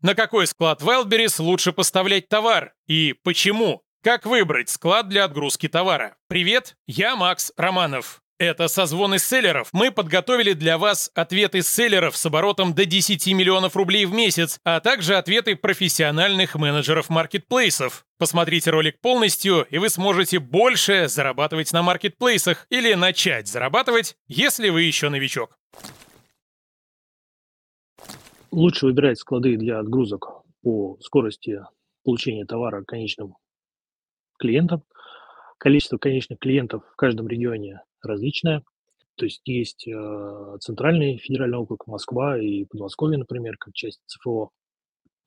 На какой склад Wildberries лучше поставлять товар и почему? Как выбрать склад для отгрузки товара? Привет, я Макс Романов. Это созвоны селлеров. Мы подготовили для вас ответы селлеров с оборотом до 10 миллионов рублей в месяц, а также ответы профессиональных менеджеров маркетплейсов. Посмотрите ролик полностью, и вы сможете больше зарабатывать на маркетплейсах или начать зарабатывать, если вы еще новичок. Лучше выбирать склады для отгрузок по скорости получения товара конечным клиентам. Количество конечных клиентов в каждом регионе различная. То есть есть э, центральный федеральный округ Москва и Подмосковье, например, как часть ЦФО,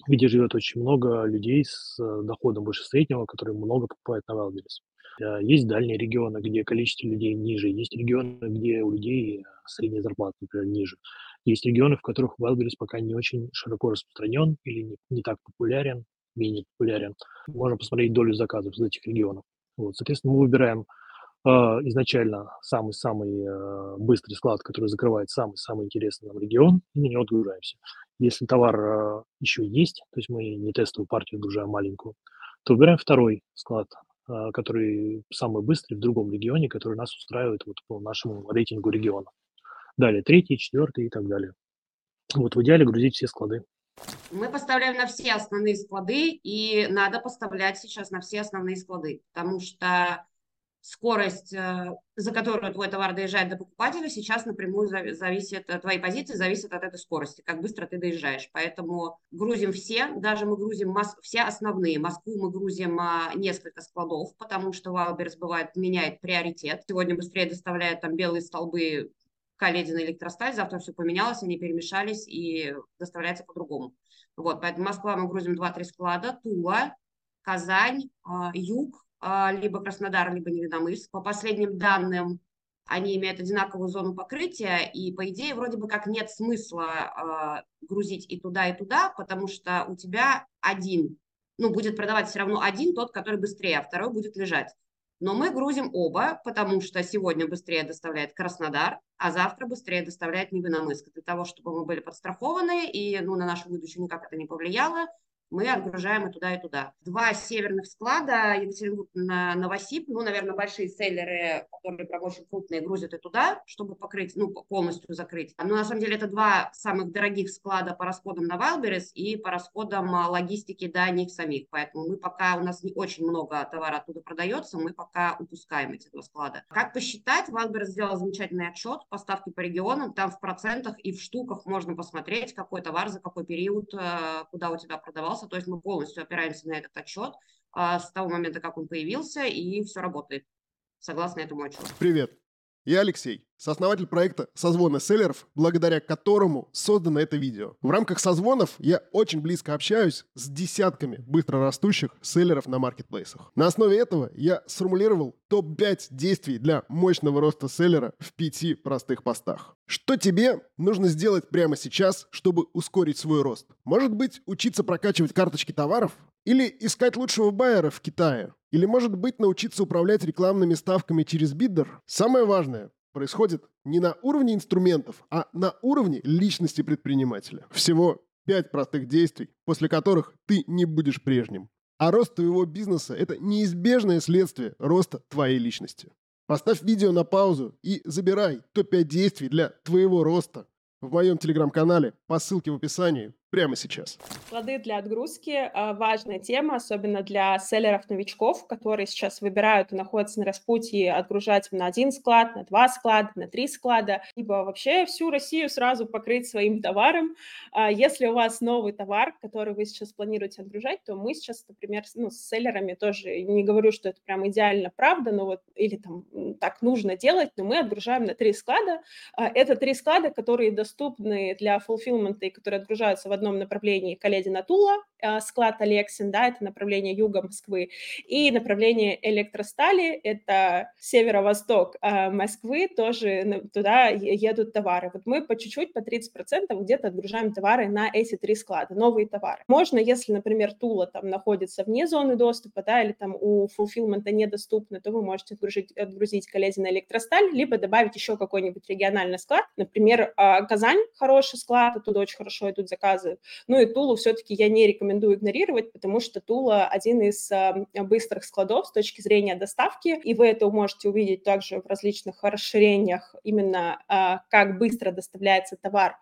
где живет очень много людей с э, доходом выше среднего, которые много покупают на Wildberries. Э, есть дальние регионы, где количество людей ниже, есть регионы, где у людей средняя зарплата, например, ниже. Есть регионы, в которых Wildberries пока не очень широко распространен или не, не так популярен, менее популярен. Можно посмотреть долю заказов из этих регионов. Вот, соответственно, мы выбираем а, изначально самый-самый э, быстрый склад, который закрывает самый-самый интересный нам регион, и на него отгружаемся. Если товар э, еще есть, то есть мы не тестовую партию отгружаем маленькую, то выбираем второй склад, э, который самый быстрый в другом регионе, который нас устраивает вот по нашему рейтингу региона. Далее третий, четвертый и так далее. Вот в идеале грузить все склады. Мы поставляем на все основные склады, и надо поставлять сейчас на все основные склады, потому что скорость, э, за которую твой товар доезжает до покупателя, сейчас напрямую зависит, от твоей позиции зависит от этой скорости, как быстро ты доезжаешь. Поэтому грузим все, даже мы грузим все основные. Москву мы грузим а, несколько складов, потому что Wildberries бывает меняет приоритет. Сегодня быстрее доставляет там белые столбы Каледина электросталь, завтра все поменялось, они перемешались и доставляется по-другому. Вот, поэтому Москва мы грузим 2-3 склада, Тула, Казань, а, Юг, либо Краснодар, либо Невиномыск. По последним данным, они имеют одинаковую зону покрытия, и, по идее, вроде бы как нет смысла э, грузить и туда, и туда, потому что у тебя один, ну, будет продавать все равно один, тот, который быстрее, а второй будет лежать. Но мы грузим оба, потому что сегодня быстрее доставляет Краснодар, а завтра быстрее доставляет Невиномыск, для того, чтобы мы были подстрахованы, и ну, на нашу выдачу никак это не повлияло, мы отгружаем и туда, и туда. Два северных склада, Екатеринбург Новосиб, ну, наверное, большие селлеры, которые прям очень крупные, грузят и туда, чтобы покрыть, ну, полностью закрыть. Но на самом деле это два самых дорогих склада по расходам на Wildberries и по расходам а, логистики до них самих. Поэтому мы пока, у нас не очень много товара оттуда продается, мы пока упускаем эти два склада. Как посчитать, Wildberries сделал замечательный отчет, поставки по регионам, там в процентах и в штуках можно посмотреть, какой товар за какой период, э, куда у тебя продавался, развивался, то есть мы полностью опираемся на этот отчет а, с того момента, как он появился, и все работает. Согласно этому отчету. Привет, я Алексей, сооснователь проекта «Созвоны селлеров», благодаря которому создано это видео. В рамках созвонов я очень близко общаюсь с десятками быстрорастущих селлеров на маркетплейсах. На основе этого я сформулировал топ-5 действий для мощного роста селлера в пяти простых постах. Что тебе нужно сделать прямо сейчас, чтобы ускорить свой рост? Может быть, учиться прокачивать карточки товаров? Или искать лучшего байера в Китае? Или, может быть, научиться управлять рекламными ставками через биддер? Самое важное происходит не на уровне инструментов, а на уровне личности предпринимателя. Всего пять простых действий, после которых ты не будешь прежним. А рост твоего бизнеса – это неизбежное следствие роста твоей личности. Поставь видео на паузу и забирай топ-5 действий для твоего роста в моем телеграм-канале по ссылке в описании прямо сейчас. Склады для отгрузки – важная тема, особенно для селлеров-новичков, которые сейчас выбирают и находятся на распутье отгружать на один склад, на два склада, на три склада, либо вообще всю Россию сразу покрыть своим товаром. А если у вас новый товар, который вы сейчас планируете отгружать, то мы сейчас, например, ну, с селлерами тоже, не говорю, что это прям идеально правда, но вот или там так нужно делать, но мы отгружаем на три склада. А это три склада, которые доступны для fulfillment и которые отгружаются в одном направлении Каледина Тула, склад Алексин, да, это направление юга Москвы, и направление электростали, это северо-восток Москвы, тоже туда едут товары. Вот мы по чуть-чуть, по 30% где-то отгружаем товары на эти три склада, новые товары. Можно, если, например, Тула там находится вне зоны доступа, да, или там у фулфилмента недоступно, то вы можете отгрузить, отгрузить коллезе на электросталь, либо добавить еще какой-нибудь региональный склад. Например, а, Казань хороший склад, оттуда очень хорошо идут заказы. Ну и Тулу все-таки я не рекомендую игнорировать, потому что Тула один из а, быстрых складов с точки зрения доставки, и вы это можете увидеть также в различных расширениях именно а, как быстро доставляется товар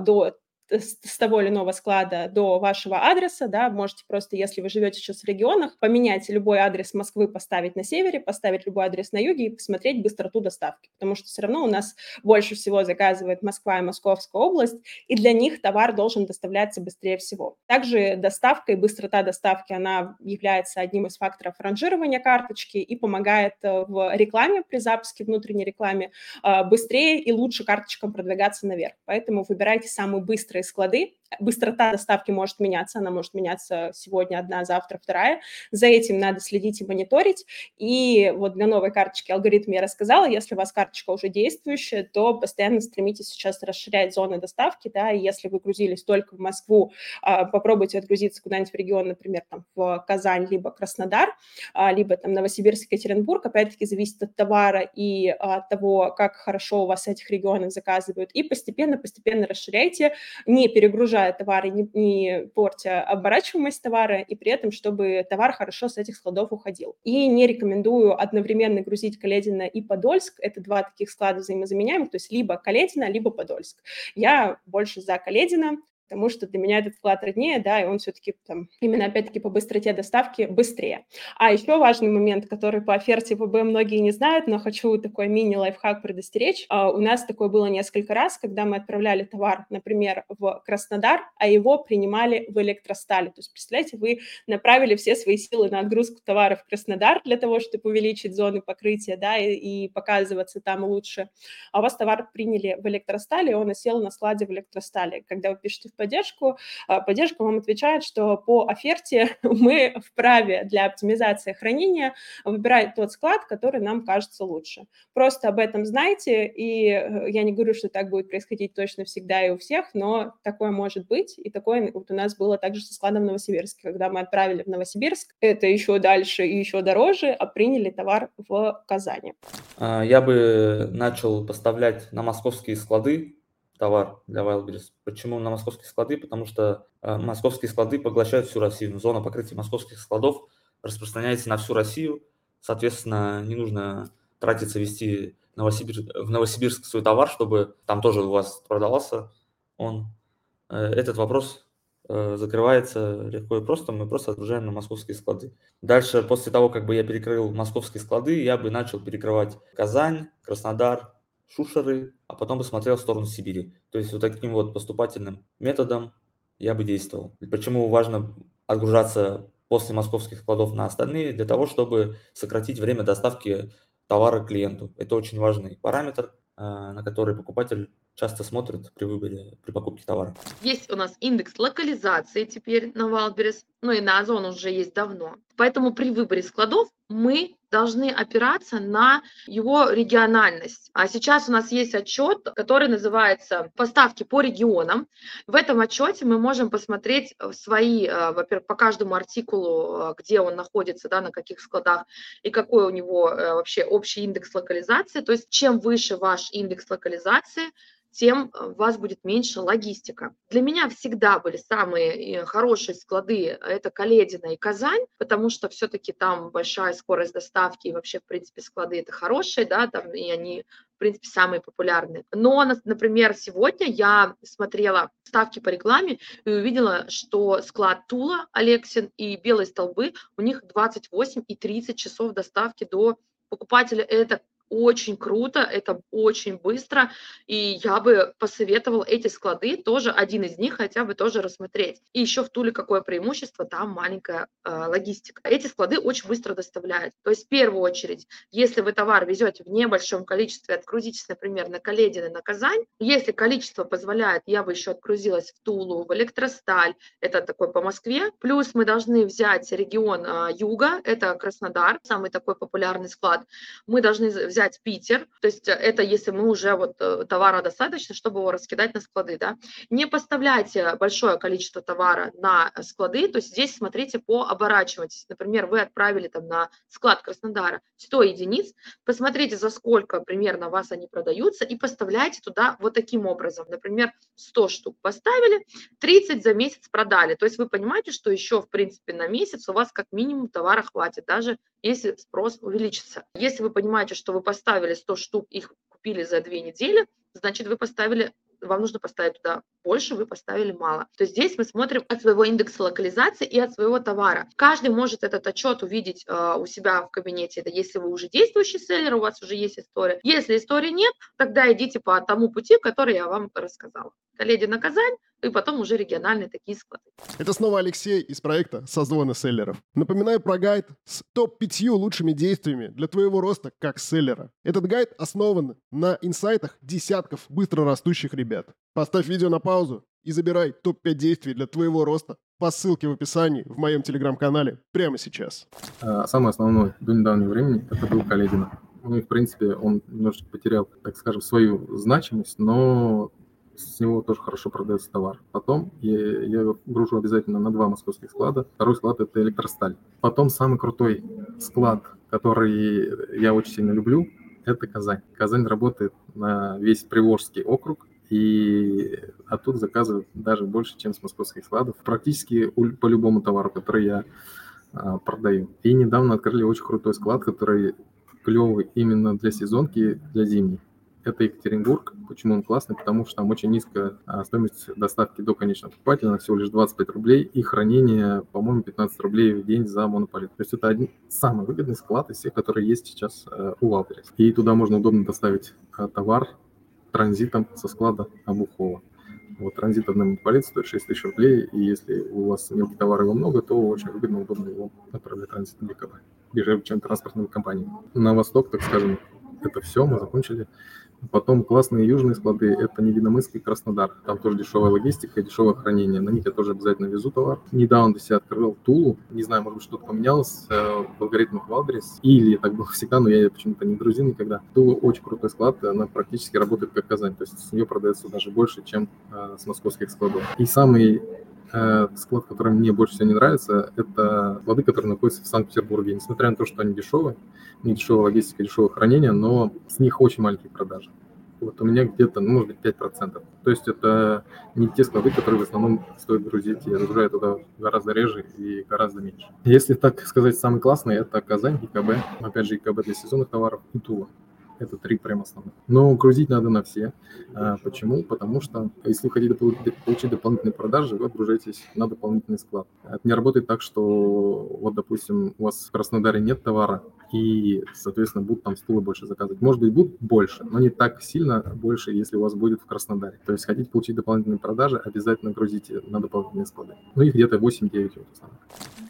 до с того или иного склада до вашего адреса, да, можете просто, если вы живете сейчас в регионах, поменять любой адрес Москвы, поставить на севере, поставить любой адрес на юге и посмотреть быстроту доставки, потому что все равно у нас больше всего заказывает Москва и Московская область, и для них товар должен доставляться быстрее всего. Также доставка и быстрота доставки, она является одним из факторов ранжирования карточки и помогает э, в рекламе при запуске внутренней рекламе э, быстрее и лучше карточкам продвигаться наверх. Поэтому выбирайте самый быстрый склады. Быстрота доставки может меняться, она может меняться сегодня одна, завтра вторая. За этим надо следить и мониторить. И вот для новой карточки алгоритм я рассказала. Если у вас карточка уже действующая, то постоянно стремитесь сейчас расширять зоны доставки. Да, и если вы грузились только в Москву, а, попробуйте отгрузиться куда-нибудь в регион, например, там, в Казань, либо Краснодар, а, либо там Новосибирск, Екатеринбург. Опять-таки зависит от товара и от того, как хорошо у вас этих регионах заказывают. И постепенно-постепенно расширяйте не перегружая товары, не, не портя оборачиваемость товара, и при этом, чтобы товар хорошо с этих складов уходил. И не рекомендую одновременно грузить Каледина и Подольск. Это два таких склада взаимозаменяемых, то есть либо Каледина, либо Подольск. Я больше за Каледина, потому что для меня этот вклад роднее, да, и он все-таки там именно опять-таки по быстроте доставки быстрее. А еще важный момент, который по оферте ВБ многие не знают, но хочу такой мини-лайфхак предостеречь. Uh, у нас такое было несколько раз, когда мы отправляли товар, например, в Краснодар, а его принимали в электростале. То есть, представляете, вы направили все свои силы на отгрузку товара в Краснодар для того, чтобы увеличить зоны покрытия, да, и, и показываться там лучше. А у вас товар приняли в электростале, и он осел на складе в электростале. Когда вы пишете поддержку, а, поддержка вам отвечает, что по оферте мы вправе для оптимизации хранения выбирать тот склад, который нам кажется лучше. Просто об этом знайте, и э, я не говорю, что так будет происходить точно всегда и у всех, но такое может быть, и такое вот у нас было также со складом в Новосибирске, когда мы отправили в Новосибирск, это еще дальше и еще дороже, а приняли товар в Казани. А, я бы начал поставлять на московские склады товар для Wildberries. Почему на московские склады? Потому что э, московские склады поглощают всю Россию. Зона покрытия московских складов распространяется на всю Россию. Соответственно, не нужно тратиться, вести Новосибир... в Новосибирск свой товар, чтобы там тоже у вас продавался он. Э, этот вопрос э, закрывается легко и просто, мы просто отгружаем на московские склады. Дальше, после того, как бы я перекрыл московские склады, я бы начал перекрывать Казань, Краснодар, Шушеры, а потом бы смотрел в сторону Сибири. То есть вот таким вот поступательным методом я бы действовал. Почему важно отгружаться после московских складов на остальные? Для того, чтобы сократить время доставки товара клиенту. Это очень важный параметр, э, на который покупатель часто смотрит при выборе, при покупке товара. Есть у нас индекс локализации теперь на Wildberries, ну и на Озон уже есть давно. Поэтому при выборе складов мы должны опираться на его региональность. А сейчас у нас есть отчет, который называется «Поставки по регионам». В этом отчете мы можем посмотреть э, свои, э, во-первых, по каждому артикулу, э, где он находится, да, на каких складах, и какой у него вообще общий индекс локализации. То есть чем выше ваш индекс локализации, тем э, у вас будет меньше логистика. Для меня всегда были самые э, хорошие склады, это Каледина и Казань, потому что все-таки там большая скорость доставки, и вообще, в принципе, склады это хорошие, да, там, и они, в принципе, самые популярные. Но, например, сегодня я смотрела ставки по рекламе и увидела, что склад Тула, Алексин и Белые столбы, у них 28 и 30 часов доставки до покупателя. Это очень круто, это очень быстро, и я бы посоветовала эти склады, тоже один из них хотя бы тоже рассмотреть. И еще в Туле какое преимущество, там маленькая э, логистика. Эти склады очень быстро доставляют. То есть в первую очередь, если вы товар везете в небольшом количестве, отгрузитесь, например, на Каледин и на Казань, если количество позволяет, я бы еще отгрузилась в Тулу, в Электросталь, это такой по Москве, плюс мы должны взять регион э, Юга, это Краснодар, самый такой популярный склад, мы должны взять Питер, то есть это если мы уже вот э, товара достаточно, чтобы его раскидать на склады, да. Не поставляйте большое количество товара на склады, то есть здесь смотрите по оборачиваемости. Например, вы отправили там на склад Краснодара 100 единиц, посмотрите, за сколько примерно вас они продаются и поставляйте туда вот таким образом. Например, 100 штук поставили, 30 за месяц продали. То есть вы понимаете, что еще, в принципе, на месяц у вас как минимум товара хватит, даже если спрос увеличится. Если вы понимаете, что вы поставили 100 штук, их купили за две недели, значит, вы поставили вам нужно поставить туда больше, вы поставили мало. То есть здесь мы смотрим от своего индекса локализации и от своего товара. Каждый может этот отчет увидеть э, у себя в кабинете. Это если вы уже действующий селлер, у вас уже есть история. Если истории нет, тогда идите по тому пути, который я вам рассказала. Коллеги на Казань, и потом уже региональные такие склады. Это снова Алексей из проекта «Созвоны селлеров». Напоминаю про гайд с топ-5 лучшими действиями для твоего роста как селлера. Этот гайд основан на инсайтах десятков быстро растущих ребят. Поставь видео на паузу и забирай топ-5 действий для твоего роста по ссылке в описании в моем телеграм-канале прямо сейчас. А, самое основное до недавнего времени это был Каледина. Ну и, в принципе, он немножечко потерял, так скажем, свою значимость, но с него тоже хорошо продается товар. Потом я, я его гружу обязательно на два московских склада. Второй склад это электросталь. Потом самый крутой склад, который я очень сильно люблю, это Казань. Казань работает на весь Приволжский округ, и оттуда заказывают даже больше, чем с московских складов. Практически по любому товару, который я а, продаю. И недавно открыли очень крутой склад, который клевый именно для сезонки, для зимней это Екатеринбург. Почему он классный? Потому что там очень низкая а, стоимость доставки до конечного покупателя, всего лишь 25 рублей, и хранение, по-моему, 15 рублей в день за монопаллет. То есть это один самый выгодный склад из всех, которые есть сейчас э, у Wildberries. И туда можно удобно доставить э, товар транзитом со склада Обухово. Вот транзит одной монопаллет стоит 6 тысяч рублей, и если у вас мелкий товар его много, то очень выгодно, удобно его отправлять транзитом в ЕКБ, дешевле, чем транспортные компании. На восток, так скажем, это все, мы закончили. Потом классные южные склады – это Невинномысск и Краснодар. Там тоже дешевая логистика дешевое хранение. На них я тоже обязательно везу товар. Недавно для себя открыл Тулу. Не знаю, может быть, что-то поменялось э, в алгоритмах Wildberries. Или так было всегда, но я почему-то не грузил никогда. Тула очень крутой склад. Она практически работает как Казань. То есть с нее продается даже больше, чем э, с московских складов. И самый Э, склад, который мне больше всего не нравится, это склады, которые находятся в Санкт-Петербурге. Несмотря на то, что они дешевые, не дешевая логистика, дешевое хранение, но с них очень маленькие продажи. Вот у меня где-то, ну, может быть, 5%. То есть это не те склады, которые в основном стоит грузить. Я загружаю туда гораздо реже и гораздо меньше. Если так сказать, самый классный, это Казань, ИКБ. Опять же, ИКБ для сезонных товаров и Тула. Это три прям основных. Но грузить надо на все. А, почему? Потому что если вы хотите получить дополнительные продажи, вы отгружаетесь на дополнительный склад. Это не работает так, что вот, допустим, у вас в Краснодаре нет товара, и, соответственно, будут там стулы больше заказывать. Может быть, будут больше, но не так сильно больше, если у вас будет в Краснодаре. То есть хотите получить дополнительные продажи, обязательно грузите на дополнительные склады. Ну, их где-то 8-9 вот.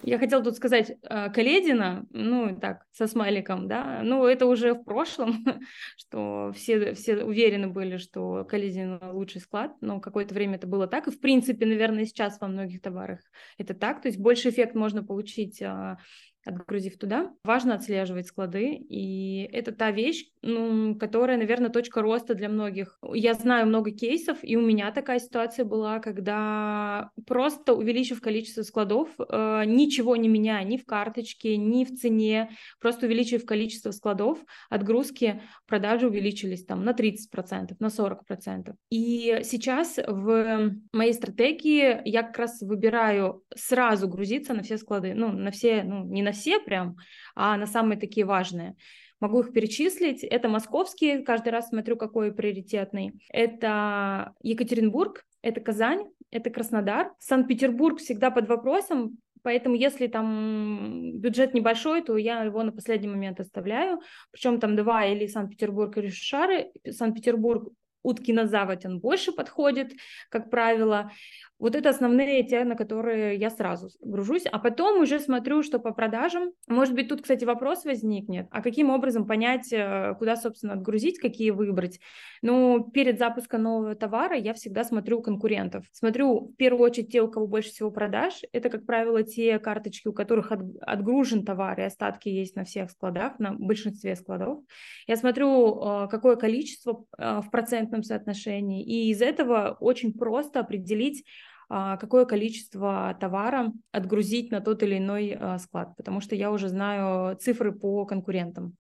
Я хотела тут сказать э, Каледина, ну, так, со смайликом, да, ну, это уже в прошлом, что все, все уверены были, что Каледин лучший склад, но какое-то время это было так, и, в принципе, наверное, сейчас во многих товарах это так, то есть больше эффект можно получить а, отгрузив туда. Важно отслеживать склады, и это та вещь, ну, которая, наверное, точка роста для многих. Я знаю много кейсов, и у меня такая ситуация была, когда просто увеличив количество складов, э, ничего не меняя ни в карточке, ни в цене, просто увеличив количество складов, отгрузки, продажи увеличились там на 30%, на 40%. И сейчас в моей стратегии я как раз выбираю сразу грузиться на все склады, ну, на все, ну, не на все прям, а на самые такие важные. Могу их перечислить. Это московские, каждый раз смотрю, какой приоритетный. Это Екатеринбург, это Казань, это Краснодар. Санкт-Петербург всегда под вопросом, Поэтому если там бюджет небольшой, то я его на последний момент оставляю. Причем там два или Санкт-Петербург или Шары. Санкт-Петербург утки на заводь он больше подходит, как правило. Вот это основные те, на которые я сразу гружусь, а потом уже смотрю, что по продажам. Может быть, тут, кстати, вопрос возникнет, а каким образом понять, э, куда, собственно, отгрузить, какие выбрать. Ну, перед запуском нового товара я всегда смотрю конкурентов. Смотрю, в первую очередь, те, у кого больше всего продаж. Это, как правило, те карточки, у которых отгружен товар, и остатки есть на всех складах, на большинстве складов. Я смотрю, э, какое количество э, в процентном соотношении, и из этого очень просто определить, а, какое количество товара отгрузить на тот или иной а, склад, потому что я уже знаю цифры по конкурентам.